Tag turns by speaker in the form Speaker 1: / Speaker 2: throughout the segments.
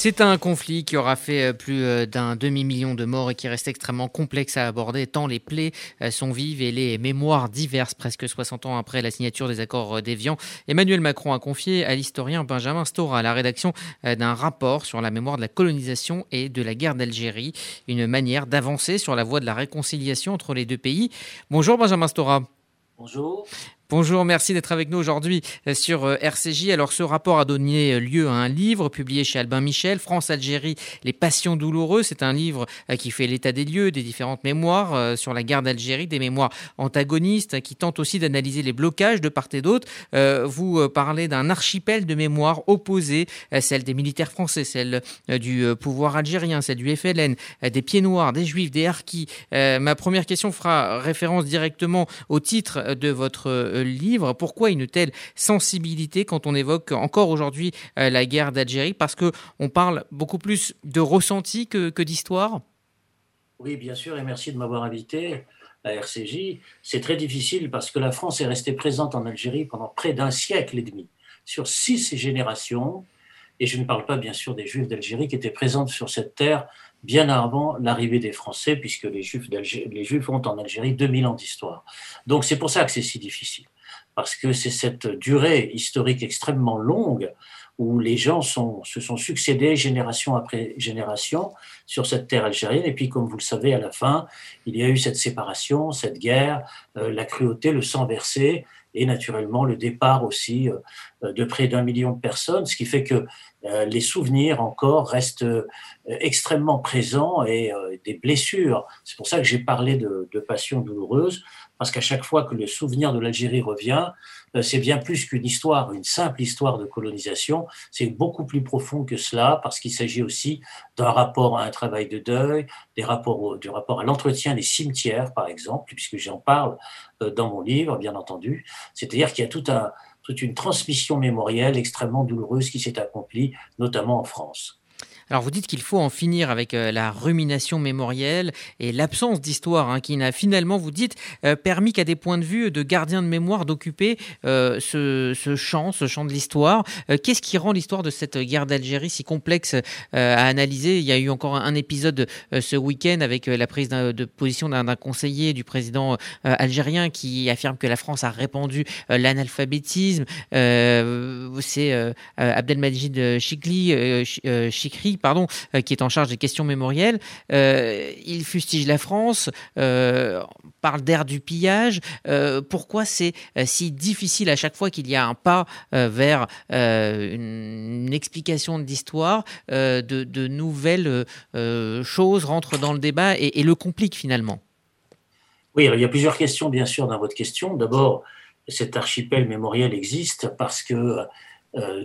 Speaker 1: C'est un conflit qui aura fait euh, plus euh, d'un demi-million de morts et qui reste extrêmement complexe à aborder tant les plaies euh, sont vives et les mémoires diverses presque 60 ans après la signature des accords d'Évian. Emmanuel Macron a confié à l'historien Benjamin Stora la rédaction d'un rapport sur la mémoire de la colonisation et de la guerre d'Algérie, une manière d'avancer sur la voie de la réconciliation entre les deux pays. Bonjour Benjamin Stora.
Speaker 2: Bonjour.
Speaker 1: Bonjour, merci d'être avec nous aujourd'hui euh, sur euh, RCJ. Alors ce rapport a donné euh, lieu à un livre publié chez Albin Michel, France-Algérie, les passions douloureuses. C'est un livre qui fait l'état des lieux, des différentes mémoires sur la guerre d'Algérie, des mémoires antagonistes qui tentent aussi d'analyser les blocages de part et d'autre. Vous parlez d'un archipel de mémoires opposées, celle des militaires français, celle du pouvoir algérien, celle du FLN, des pieds noirs, des juifs, des harkis. Ma première question fera référence directement au titre de votre livre. Pourquoi une telle sensibilité quand on évoque encore aujourd'hui euh, la guerre d'Algérie? Parce qu'on parle beaucoup plus de ressenti que, d'histoire?
Speaker 2: Oui, bien sûr, et merci de m'avoir invité à RCJ. C'est très difficile parce que la France est restée présente en Algérie pendant près d'un siècle et demi, sur six générations. Et je ne parle pas bien sûr des Juifs d'Algérie qui étaient présents sur cette terre bien avant l'arrivée des Français, puisque les Juifs, ont en Algérie 2000 ans d'histoire. Donc c'est pour ça que c'est si difficile, parce que c'est cette durée historique extrêmement longue où les gens se sont succédés génération après génération sur cette terre algérienne. Et puis, comme vous le savez, à la fin, il y a eu cette séparation, cette guerre, euh, la cruauté, le sang versé, et naturellement le départ aussi euh, de près d'un million de personnes, ce qui fait que euh, les souvenirs encore restent euh, extrêmement présents et des blessures. C'est pour ça que j'ai parlé de, de passion douloureuse, parce qu'à chaque fois que le souvenir de l'Algérie revient, euh, c'est bien plus qu'une histoire, une simple histoire de colonisation, c'est beaucoup plus profond que cela, parce qu'il s'agit aussi d'un rapport à un travail de deuil, des rapports du rapport à l'entretien des cimetières, par exemple, puisque j'en parle euh, dans mon livre, bien entendu. C'est-à-dire qu'il y a tout un, toute une transmission mémorielle extrêmement douloureuse qui s'est accomplie, notamment en France.
Speaker 1: Alors vous dites qu'il faut en finir avec euh, la rumination mémorielle et l'absence d'histoire hein, qui n'a finalement, vous dites, euh, permis qu'à des points de vue de gardiens de mémoire d'occuper euh, ce, champ, ce champ de l'histoire. Qu'est-ce qui rend l'histoire de cette guerre d'Algérie si complexe à analyser? Il y a eu encore un, épisode ce week-end avec la prise de position d'un conseiller du président algérien qui affirme que la France a répandu l'analphabétisme. C'est Abdelmajid Chikli, Chikri pardon, euh, qui est en charge des questions mémorielles, euh, il fustige la France, euh, parle d'air du pillage. pourquoi c'est si difficile à chaque fois qu'il y a un pas vers une, explication de l'histoire, de, nouvelles choses rentrent dans le débat et, le compliquent finalement?
Speaker 2: Oui, il y a plusieurs questions bien sûr dans votre question. D'abord, cet archipel mémoriel existe parce que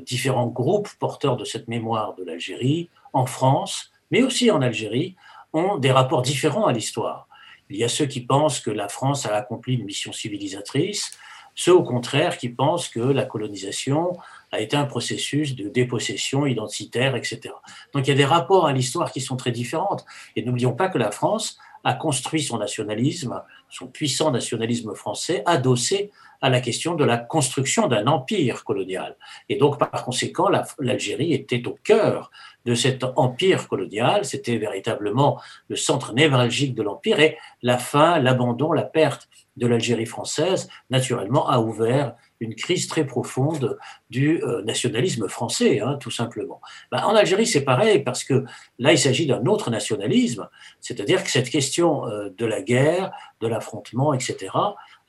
Speaker 2: différents groupes porteurs de cette mémoire de l'Algérie, en France, mais aussi en Algérie, ont des rapports différents à l'histoire. Il y a ceux qui pensent que la France a accompli une mission civilisatrice, ceux au contraire qui pensent que la colonisation a été un processus de dépossession identitaire, etc. Donc il y a des rapports à l'histoire qui sont très différents. Et n'oublions pas que la France a construit son nationalisme, son puissant nationalisme français, adossé à la question de la construction d'un empire colonial. Et donc, par conséquent, l'Algérie était au cœur de cet empire colonial, c'était véritablement le centre névralgique de l'empire, et la fin, l'abandon, la perte de l'Algérie française, naturellement, a ouvert une crise très profonde du euh, nationalisme français, hein, tout simplement. Ben, en Algérie, c'est pareil, parce que là, il s'agit d'un autre nationalisme, c'est-à-dire que cette question euh, de la guerre, de l'affrontement, etc.,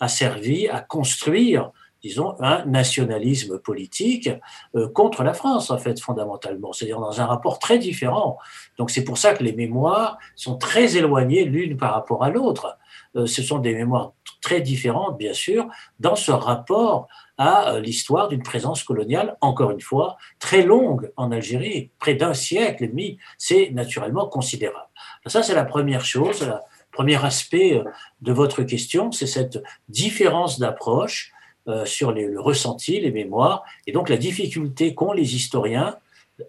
Speaker 2: a servi à construire disons, un nationalisme politique euh, contre la France, en fait, fondamentalement, c'est-à-dire dans un rapport très différent. Donc c'est pour ça que les mémoires sont très éloignées l'une par rapport à l'autre. ce sont des mémoires très différentes, bien sûr, dans ce rapport à euh, l'histoire d'une présence coloniale, encore une fois, très longue en Algérie, près d'un siècle et demi, c'est naturellement considérable. Ça, c'est la première chose, premier aspect euh, de votre question, c'est cette différence d'approche euh, sur le ressenti, les mémoires, et donc la difficulté qu'ont les historiens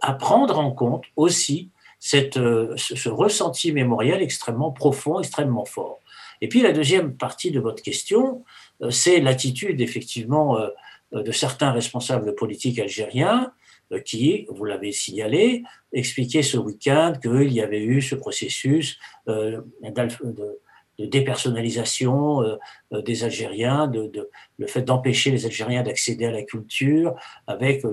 Speaker 2: à prendre en compte aussi cette, ce ressenti mémoriel extrêmement profond, extrêmement fort. Et puis la deuxième partie de votre question, euh, c'est l'attitude effectivement euh, de certains responsables politiques algériens qui, vous l'avez signalé, expliquait ce week-end qu'il y avait eu ce processus de, dépersonnalisation des Algériens, de, le fait d'empêcher les Algériens d'accéder à la culture avec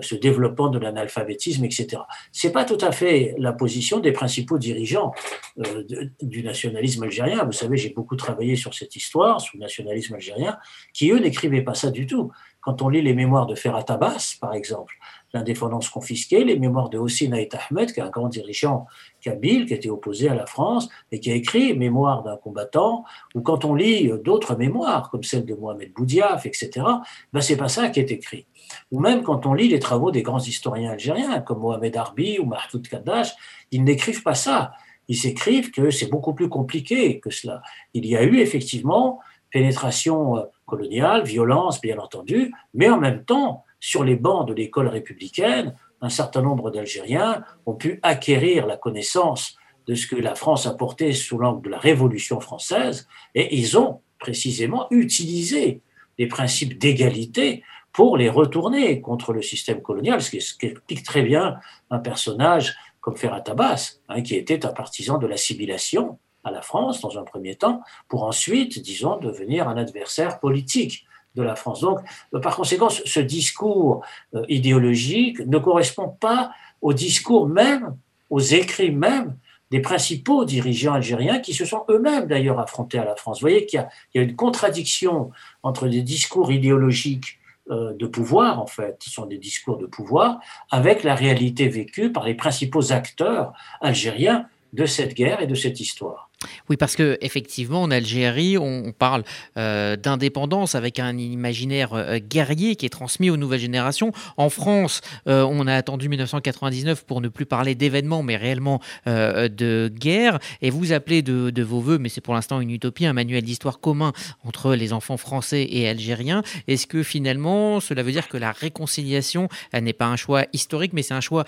Speaker 2: ce développement de l'analphabétisme, etc. Ce n'est pas tout à fait la position des principaux dirigeants euh, du nationalisme algérien. Vous savez, j'ai beaucoup travaillé sur cette histoire, sur le nationalisme algérien, qui, eux, n'écrivaient pas ça du tout. Quand on lit les mémoires de Ferhat Abbas, par exemple, l'indépendance confisquée, les mémoires de Hossein Aït Ahmed, qui est un grand dirigeant kabyle, qui était opposé à la France, et qui a écrit Mémoire d'un combattant, ou quand on lit d'autres mémoires, comme celle de Mohamed Boudiaf, etc., ben c'est pas ça qui est écrit. Ou même quand on lit les travaux des grands historiens algériens, comme Mohamed Arbi ou Mahfoud Kaddash, ils n'écrivent pas ça. Ils écrivent que c'est beaucoup plus compliqué que cela. Il y a eu effectivement pénétration euh, coloniale, violence, bien entendu, mais en même temps, sur les bancs de l'école républicaine, un certain nombre d'Algériens ont pu acquérir la connaissance de ce que la France a porté sous l'angle de la Révolution française, et ils ont précisément utilisé les principes d'égalité pour les retourner contre le système colonial, ce qui, explique très bien un personnage comme Ferhat Abbas, hein, qui était un partisan de l'assimilation à la France dans un premier temps, pour ensuite, disons, devenir un adversaire politique de la France. Donc, euh, par conséquent, ce discours euh, idéologique ne correspond pas au discours même, aux écrits même des principaux dirigeants algériens qui se sont eux-mêmes d'ailleurs affrontés à la France. Vous voyez qu'il y, a une contradiction entre des discours idéologiques euh, de pouvoir, en fait, ce sont des discours de pouvoir, avec la réalité vécue par les principaux acteurs algériens de cette guerre et de cette histoire.
Speaker 1: Oui, parce que effectivement, en Algérie, on parle euh, d'indépendance avec un imaginaire euh, guerrier qui est transmis aux nouvelles générations. En France, euh, on a attendu 1999 pour ne plus parler d'événements, mais réellement de guerre. Et vous appelez de, vos voeux, mais c'est pour l'instant une utopie, un manuel d'histoire commun entre les enfants français et algériens. Est-ce que finalement, cela veut dire que la réconciliation n'est pas un choix historique, mais c'est un choix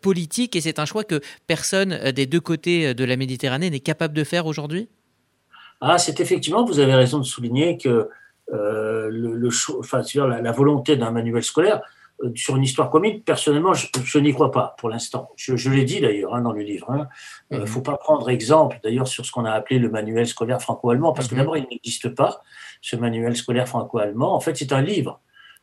Speaker 1: politique? Et c'est un choix que personne des deux côtés de la Méditerranée n'est capable de faire aujourd'hui?
Speaker 2: Ah, c'est effectivement, vous avez raison de souligner que euh, le, enfin, la, la, volonté d'un manuel scolaire euh, sur une histoire commune, personnellement, je, n'y crois pas pour l'instant. Je, l'ai dit d'ailleurs hein, dans le livre. Il hein. ne euh, mhm. faut pas prendre exemple d'ailleurs sur ce qu'on a appelé le manuel scolaire franco-allemand, parce que mhm. d'abord, il n'existe pas, ce manuel scolaire franco-allemand. En fait, c'est un livre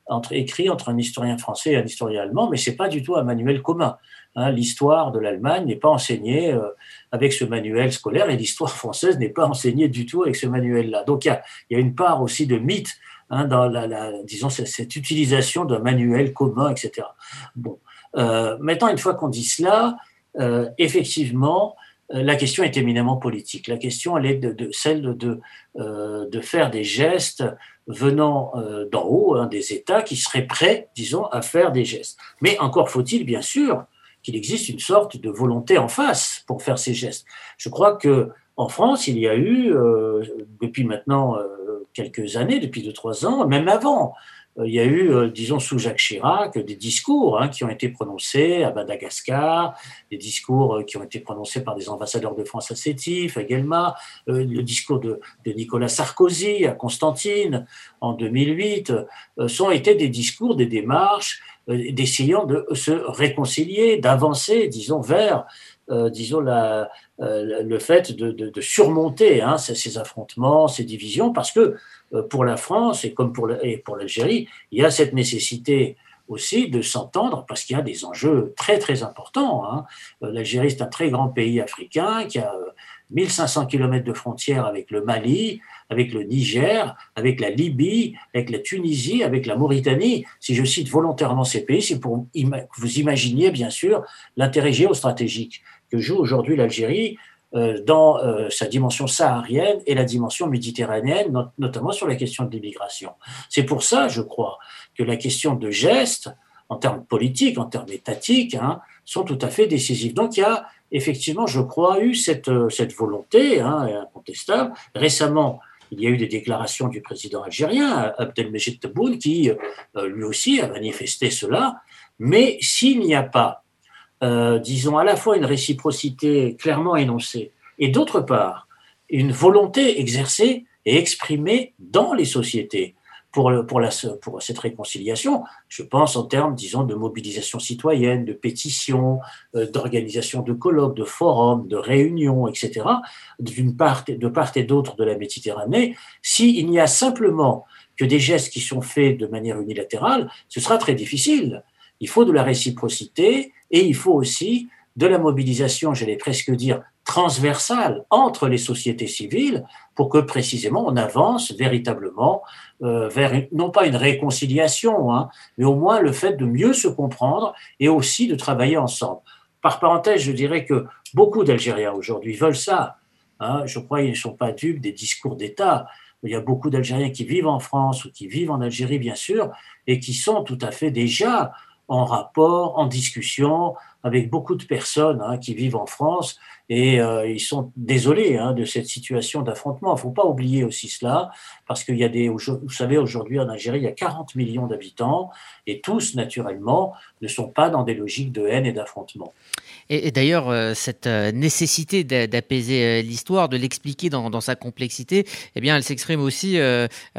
Speaker 2: entre, écrit entre un historien français et un historien allemand, mais c'est pas du tout un manuel commun. Hein. l'histoire de l'Allemagne n'est pas enseignée euh, avec ce manuel scolaire et l'histoire française n'est pas enseignée du tout avec ce manuel-là. Donc il y a, une part aussi de mythe hein, dans la, disons, cette, utilisation d'un manuel commun, etc. Bon, euh, maintenant, une fois qu'on dit cela, euh, effectivement, la question est éminemment politique. La question, elle est de, celle de, de, faire des gestes venant d'en haut, hein, des États qui seraient prêts, disons, à faire des gestes. Mais encore faut-il, bien sûr, qu'il existe une sorte de volonté en face pour faire ces gestes. Je crois que en France, il y a eu, euh, depuis maintenant euh, quelques années, depuis deux, trois ans, même avant, il y a eu, disons, sous Jacques Chirac, des discours hein, qui ont été prononcés à Madagascar, des discours qui ont été prononcés par des ambassadeurs de France à Sétif, à Guelma, le discours de, Nicolas Sarkozy à Constantine en 2008, sont été des discours, des démarches euh, d'essayant de se réconcilier, d'avancer, disons, vers, euh, disons, euh, le fait de, de, surmonter hein, ces, affrontements, ces divisions, parce que pour la France et comme pour l'Algérie, il y a cette nécessité aussi de s'entendre parce qu'il y a des enjeux très très importants. Hein. L'Algérie c'est un très grand pays africain qui a 1500 km de frontières avec le Mali, avec le Niger, avec la Libye, avec la Tunisie, avec la Mauritanie. Si je cite volontairement ces pays, c'est pour que vous imaginiez bien sûr l'intérêt géostratégique que joue aujourd'hui l'Algérie euh, dans euh, sa dimension saharienne et la dimension méditerranéenne, notamment sur la question de l'immigration. C'est pour ça, je crois, que la question de gestes, en termes politiques, en termes étatiques, hein, sont tout à fait décisifs. Donc il y a effectivement, je crois, eu cette, cette volonté hein, incontestable. Récemment, il y a eu des déclarations du président algérien, Abdelmejid Tebboune, qui euh, lui aussi a manifesté cela. Mais s'il n'y a pas, euh, disons, à la fois une réciprocité clairement énoncée, et d'autre part, une volonté exercée et exprimée dans les sociétés pour, pour, cette réconciliation. Je pense en termes, disons, de mobilisation citoyenne, de pétitions, euh, d'organisation de colloques, de forums, de réunions, etc., d'une part, de part et d'autre de la Méditerranée. S'il n'y a simplement que des gestes qui sont faits de manière unilatérale, ce sera très difficile. Il faut de la réciprocité et il faut aussi de la mobilisation, j'allais presque dire, transversale entre les sociétés civiles pour que précisément on avance véritablement euh, vers non pas une réconciliation, hein, mais au moins le fait de mieux se comprendre et aussi de travailler ensemble. Par parenthèse, je dirais que beaucoup d'Algériens aujourd'hui veulent ça. Hein. je crois qu'ils ne sont pas dupes des discours d'État. Il y a beaucoup d'Algériens qui vivent en France ou qui vivent en Algérie, bien sûr, et qui sont tout à fait déjà en rapport, en discussion avec beaucoup de personnes hein, qui vivent en France et euh, ils sont désolés hein, de cette situation d'affrontement. Il ne faut pas oublier aussi cela, parce qu'il y a des, vous savez, aujourd'hui en Algérie, il y a 40 millions d'habitants, et tous, naturellement, ne sont pas dans des logiques de haine et d'affrontement.
Speaker 1: Et, d'ailleurs, euh, cette euh, nécessité d'apaiser l'histoire, de l'expliquer dans, sa complexité, eh bien, elle s'exprime aussi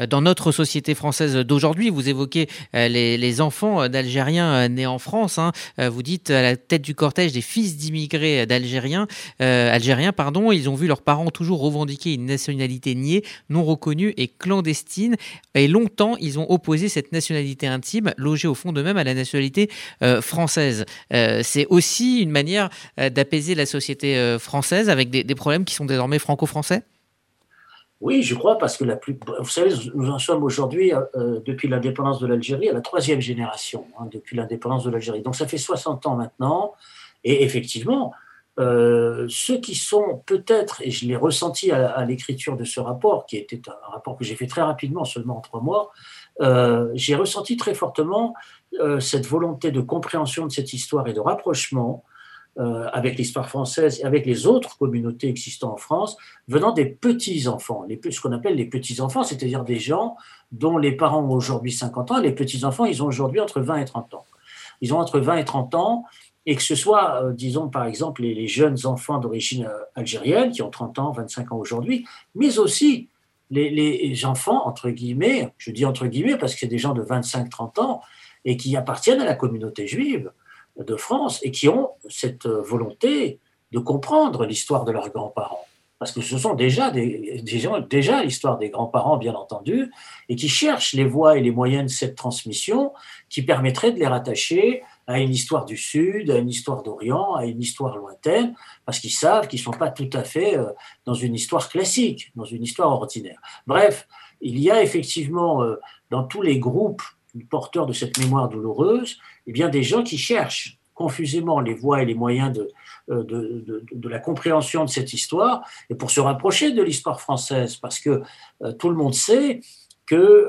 Speaker 1: dans notre société française d'aujourd'hui. Vous évoquez les, enfants d'Algériens nés en France. Hein. Vous dites à la tête du cortège des fils d'immigrés d'Algériens. Euh, algériens, pardon, ils ont vu leurs parents toujours revendiquer une nationalité niée, non reconnue et clandestine. Et longtemps, ils ont opposé cette nationalité intime, logée au fond d'eux-mêmes, à la nationalité euh, française. Euh, c'est aussi une manière d'apaiser la société française avec des, problèmes qui sont désormais franco-français?
Speaker 2: Oui, je crois, parce que la plus. Vous savez, nous en sommes aujourd'hui, depuis l'indépendance de l'Algérie, à la troisième génération, hein, depuis l'indépendance de l'Algérie. Donc ça fait 60 ans maintenant. Et effectivement, euh, ceux qui sont peut-être, et je l'ai ressenti à, l'écriture de ce rapport, qui était un rapport que j'ai fait très rapidement, seulement en trois mois, euh, j'ai ressenti très fortement euh, cette volonté de compréhension de cette histoire et de rapprochement avec l'histoire française et avec les autres communautés existant en France, venant des petits-enfants, ce qu'on appelle les petits-enfants, c'est-à-dire des gens dont les parents ont aujourd'hui 50 ans, les petits-enfants, ils ont aujourd'hui entre 20 et 30 ans. Ils ont entre 20 et 30 ans, et que ce soit, euh, disons par exemple, les, jeunes enfants d'origine euh, algérienne qui ont 30 ans, 25 ans aujourd'hui, mais aussi les, enfants, entre guillemets, je dis entre guillemets parce que c'est des gens de 25-30 ans et qui appartiennent à la communauté juive de France et qui ont cette euh, volonté de comprendre l'histoire de leurs grands-parents. Parce que ce sont déjà, des, déjà l'histoire des grands-parents, bien entendu, et qui cherchent les voies et les moyens de cette transmission qui permettraient de les rattacher à une histoire du Sud, à une histoire d'Orient, à une histoire lointaine, parce qu'ils savent qu'ils ne sont pas tout à fait euh, dans une histoire classique, dans une histoire ordinaire. Bref, il y a effectivement euh, dans tous les groupes porteurs de cette mémoire douloureuse, eh bien des gens qui cherchent confusément les voies et les moyens de, euh, de, la compréhension de cette histoire et pour se rapprocher de l'histoire française, parce que tout le monde sait que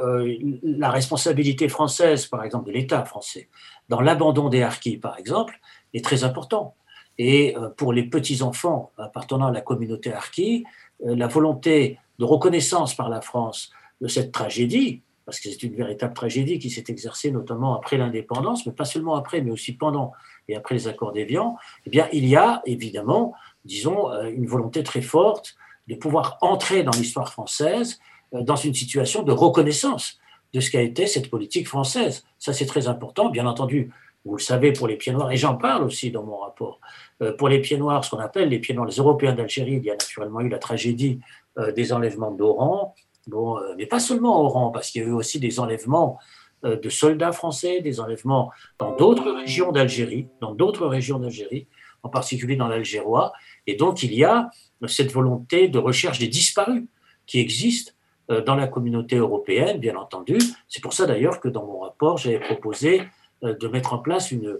Speaker 2: la responsabilité française, par exemple de l'État français, dans l'abandon des harkis, par exemple, est très important. Et euh, pour les petits-enfants appartenant à la communauté harki, euh, la volonté de reconnaissance par la France de cette tragédie, parce que c'est une véritable tragédie qui s'est exercée notamment après l'indépendance, mais pas seulement après, mais aussi pendant et après les accords d'Évian, eh bien, il y a évidemment, disons, euh, une volonté très forte de pouvoir entrer dans l'histoire française dans une situation de reconnaissance de ce qu'a été cette politique française. Ça, c'est très important. Bien entendu, vous le savez, pour les pieds noirs, et j'en parle aussi dans mon rapport, euh, pour les pieds noirs, ce qu'on appelle les pieds noirs, les Européens d'Algérie, il y a naturellement eu la tragédie euh, des enlèvements d'Oran, euh, mais pas seulement Oran, parce qu'il y a eu aussi des enlèvements de soldats français, des enlèvements dans d'autres régions d'Algérie, dans d'autres régions d'Algérie, en particulier dans l'Algérois. Et donc, il y a cette volonté de recherche des disparus qui existe euh, dans la communauté européenne, bien entendu. C'est pour ça d'ailleurs que dans mon rapport, j'avais proposé euh, de mettre en place une,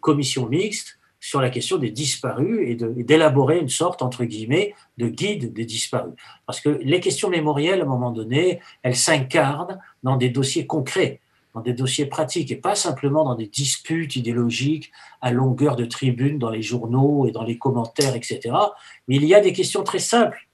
Speaker 2: commission mixte sur la question des disparus et d'élaborer une sorte, entre guillemets, de guide des disparus. Parce que les questions mémorielles, à un moment donné, elles s'incarnent dans des dossiers concrets, dans des dossiers pratiques, et pas simplement dans des disputes idéologiques à longueur de tribune dans les journaux et dans les commentaires, etc. Mais il y a des questions très simples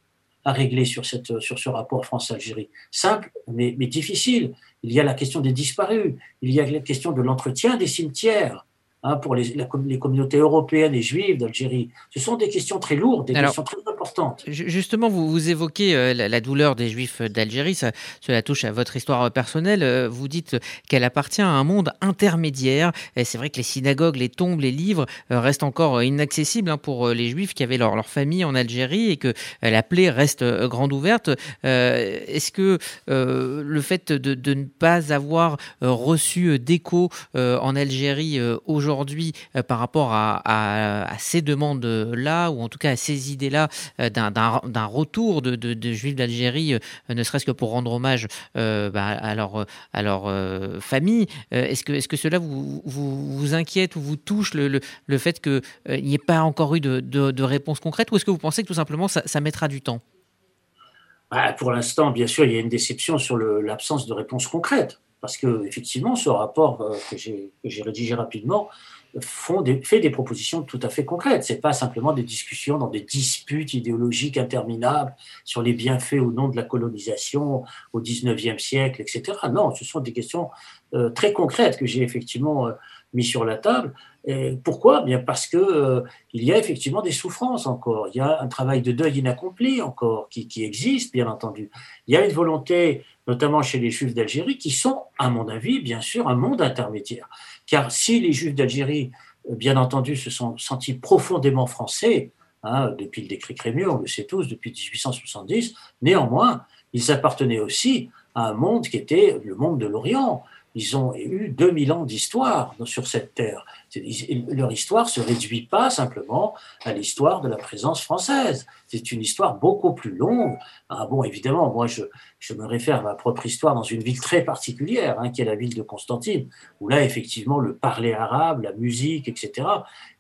Speaker 2: à régler sur, cette, sur ce rapport France-Algérie. Simple, mais, mais difficile. Il y a la question des disparus, il y a la question de l'entretien des cimetières. Hein, pour les, les, communautés européennes et juives d'Algérie. Ce sont des questions très lourdes, des questions très importantes importante.
Speaker 1: Justement, vous, vous évoquez euh, la, douleur des Juifs d'Algérie, cela touche à votre histoire personnelle. Euh, vous dites qu'elle appartient à un monde intermédiaire. C'est vrai que les synagogues, les tombes, les livres restent encore inaccessibles hein, pour les Juifs qui avaient leur, leur famille en Algérie et que la plaie reste grande ouverte. Est-ce que le fait de, de, ne pas avoir reçu d'écho en Algérie aujourd'hui par rapport à, ces demandes-là, ou en tout cas à ces idées-là euh, d'un retour de, de, juifs d'Algérie, euh, ne serait-ce que pour rendre hommage euh, bah, à leur, famille. Est-ce que, cela vous, inquiète ou vous touche le, fait qu'il n'y ait pas encore eu de, réponse concrète ou est-ce que vous pensez que tout simplement ça, ça mettra du temps?
Speaker 2: Bah, Pour l'instant, bien sûr, il y a une déception sur l'absence de réponse concrète. Parce que effectivement, ce rapport que j'ai rédigé rapidement font fait des propositions tout à fait concrètes. C'est pas simplement des discussions dans des disputes idéologiques interminables sur les bienfaits ou non de la colonisation au 19e siècle, etc. Non, ce sont des questions euh, très concrètes que j'ai effectivement euh, mis sur la table. Pourquoi? Bien parce que euh, il y a effectivement des souffrances encore. Il y a un travail de deuil inaccompli encore qui existe, bien entendu. Il y a une volonté, notamment chez les Juifs d'Algérie, qui sont, à mon avis, bien sûr, un monde intermédiaire. Car si les Juifs d'Algérie, euh, bien entendu, se sont sentis profondément français, hein, depuis le décret Crémieux, on le sait tous, depuis 1870, néanmoins, ils appartenaient aussi à un monde qui était le monde de l'Orient, ils ont eu 2000 ans d'histoire sur cette terre. Leur histoire ne se réduit pas simplement à l'histoire de la présence française. C'est une histoire beaucoup plus longue. Ah bon, évidemment, moi, je, me réfère à ma propre histoire dans une ville très particulière, hein, qui est la ville de Constantine, où là, effectivement, le parler arabe, la musique, etc.,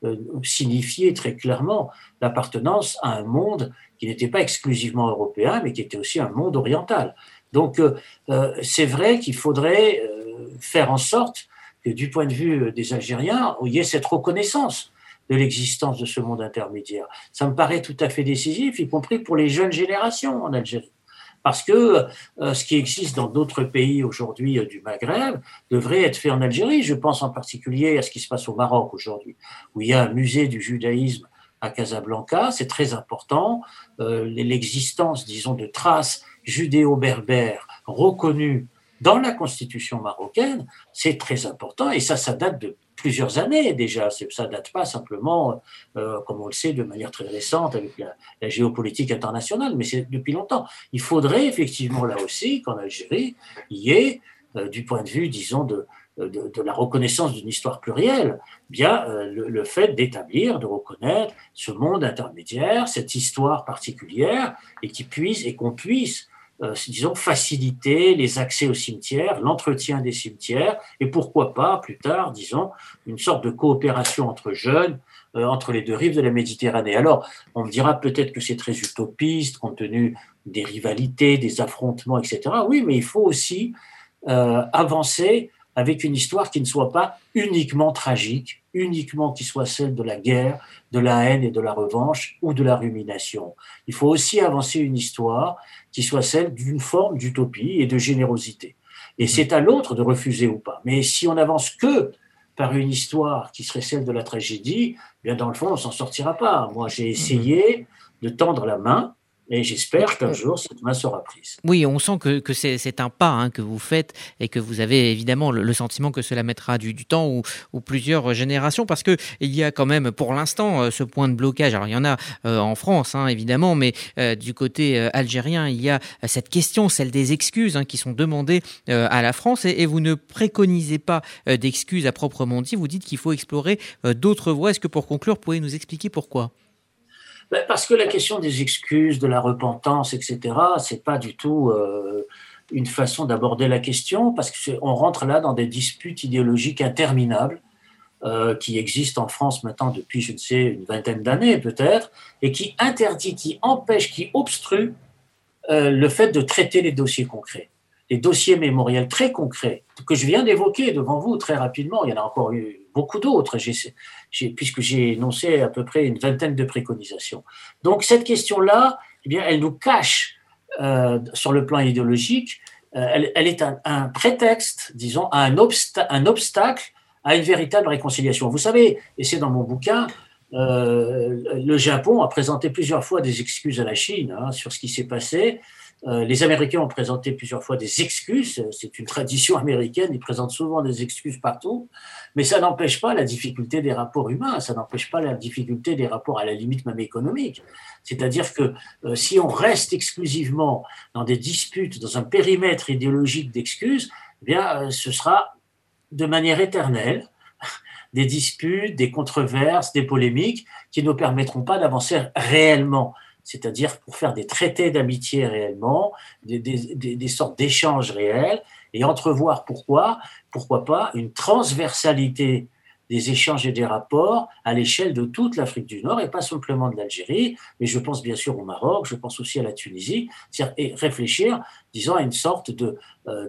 Speaker 2: euh, signifiait très clairement l'appartenance à un monde qui n'était pas exclusivement européen, mais qui était aussi un monde oriental. Donc, euh, euh, c'est vrai qu'il faudrait faire en sorte que du point de vue des Algériens, il y ait cette reconnaissance de l'existence de ce monde intermédiaire. Ça me paraît tout à fait décisif, y compris pour les jeunes générations en Algérie. Parce que euh, ce qui existe dans d'autres pays aujourd'hui euh, du Maghreb devrait être fait en Algérie. Je pense en particulier à ce qui se passe au Maroc aujourd'hui, où il y a un musée du judaïsme à Casablanca, c'est très important. Euh, l'existence, disons, de traces judéo-berbères reconnues dans la constitution marocaine, c'est très important et ça, ça date de plusieurs années déjà. Ça date pas simplement, euh, comme on le sait, de manière très récente avec la, géopolitique internationale, mais c'est depuis longtemps. Il faudrait effectivement là aussi qu'en Algérie, il y ait, euh, du point de vue, disons, de, de, la reconnaissance d'une histoire plurielle, bien euh, le, fait d'établir, de reconnaître ce monde intermédiaire, cette histoire particulière, et qui puisse et qu'on puisse euh, disons, faciliter les accès aux cimetières, l'entretien des cimetières, et pourquoi pas, plus tard, disons, une sorte de coopération entre jeunes, euh, entre les deux rives de la Méditerranée. Alors, on me dira peut-être que c'est très utopiste, compte tenu des rivalités, des affrontements, etc. Oui, mais il faut aussi euh, avancer avec une histoire qui ne soit pas uniquement tragique, uniquement qui soit celle de la guerre, de la haine et de la revanche ou de la rumination. Il faut aussi avancer une histoire qui soit celle d'une forme d'utopie et de générosité. Et mmh. c'est à l'autre de refuser ou pas. Mais si on avance que par une histoire qui serait celle de la tragédie, bien dans le fond, on s'en sortira pas. Moi, j'ai mmh. essayé de tendre la main et j'espère qu'un jour, cette main sera prise.
Speaker 1: Oui, on sent que, que c'est un pas hein, que vous faites et que vous avez évidemment le, sentiment que cela mettra du, du temps ou, ou, plusieurs générations parce qu'il y a quand même pour l'instant euh, ce point de blocage. Alors il y en a euh, en France hein, évidemment, mais euh, du côté algérien, il y a cette question, celle des excuses hein, qui sont demandées à la France et, et, vous ne préconisez pas d'excuses à proprement dit. Vous dites qu'il faut explorer d'autres voies. Est-ce que pour conclure, vous pouvez nous expliquer pourquoi?
Speaker 2: Ben, parce que la question des excuses, de la repentance, etc., c'est pas du tout euh, une façon d'aborder la question, parce qu'on rentre là dans des disputes idéologiques interminables euh, qui existent en France maintenant depuis, je ne sais, une vingtaine d'années peut-être, et qui interdit, qui empêche, qui obstrue euh, le fait de traiter les dossiers concrets les dossiers mémoriels très concrets que je viens d'évoquer devant vous très rapidement. Il y en a encore eu beaucoup d'autres, puisque j'ai énoncé à peu près une vingtaine de préconisations. Donc cette question-là, eh bien, elle nous cache euh, sur le plan idéologique, euh, elle, est un, prétexte, disons, à un, obstacle à une véritable réconciliation. Vous savez, et c'est dans mon bouquin, le Japon a présenté plusieurs fois des excuses à la Chine hein, sur ce qui s'est passé. Euh, les Américains ont présenté plusieurs fois des excuses, c'est une tradition américaine, ils présentent souvent des excuses partout, mais ça n'empêche pas la difficulté des rapports humains, ça n'empêche pas la difficulté des rapports à la limite même économique. C'est-à-dire que euh, si on reste exclusivement dans des disputes, dans un périmètre idéologique d'excuses, eh bien, euh, ce sera de manière éternelle des disputes, des controverses, des polémiques qui ne permettront pas d'avancer réellement c'est-à-dire pour faire des traités d'amitié réellement, des, sortes d'échanges réels, et entrevoir pourquoi, pourquoi pas, une transversalité des échanges et des rapports à l'échelle de toute l'Afrique du Nord et pas simplement de l'Algérie, mais je pense bien sûr au Maroc, je pense aussi à la Tunisie, et réfléchir, disons, à une sorte de, euh,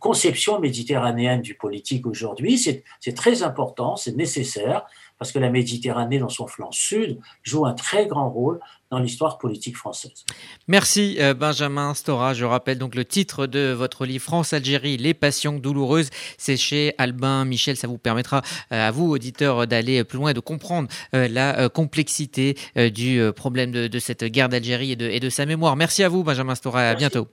Speaker 2: conception méditerranéenne du politique aujourd'hui. C'est très important, c'est nécessaire, parce que la Méditerranée, dans son flanc sud, joue un très grand rôle dans l'histoire politique française.
Speaker 1: Merci euh, Benjamin Stora. Je rappelle donc le titre de votre livre France-Algérie, Les passions douloureuses. C'est chez Albin Michel. Ça vous permettra euh, à vous, auditeurs, d'aller plus loin et de comprendre euh, la complexité du problème de, cette guerre d'Algérie et de, sa mémoire. Merci à vous Benjamin Stora. À bientôt.